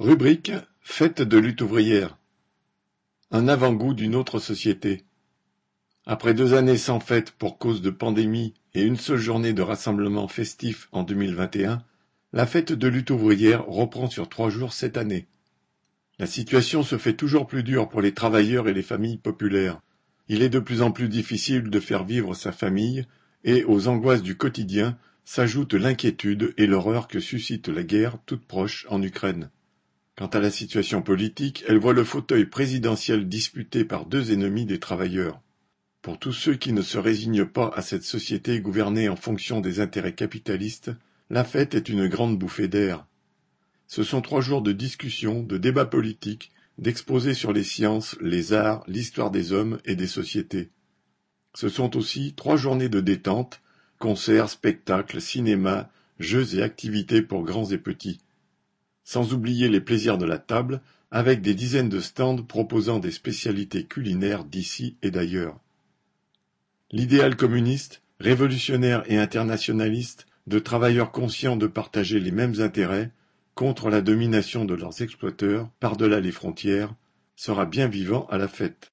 Rubrique Fête de lutte ouvrière. Un avant-goût d'une autre société. Après deux années sans fête pour cause de pandémie et une seule journée de rassemblement festif en 2021, la fête de lutte ouvrière reprend sur trois jours cette année. La situation se fait toujours plus dure pour les travailleurs et les familles populaires. Il est de plus en plus difficile de faire vivre sa famille et aux angoisses du quotidien s'ajoute l'inquiétude et l'horreur que suscite la guerre toute proche en Ukraine. Quant à la situation politique, elle voit le fauteuil présidentiel disputé par deux ennemis des travailleurs. Pour tous ceux qui ne se résignent pas à cette société gouvernée en fonction des intérêts capitalistes, la fête est une grande bouffée d'air. Ce sont trois jours de discussions, de débats politiques, d'exposés sur les sciences, les arts, l'histoire des hommes et des sociétés. Ce sont aussi trois journées de détente, concerts, spectacles, cinéma, jeux et activités pour grands et petits sans oublier les plaisirs de la table, avec des dizaines de stands proposant des spécialités culinaires d'ici et d'ailleurs. L'idéal communiste, révolutionnaire et internationaliste de travailleurs conscients de partager les mêmes intérêts contre la domination de leurs exploiteurs par-delà les frontières sera bien vivant à la fête.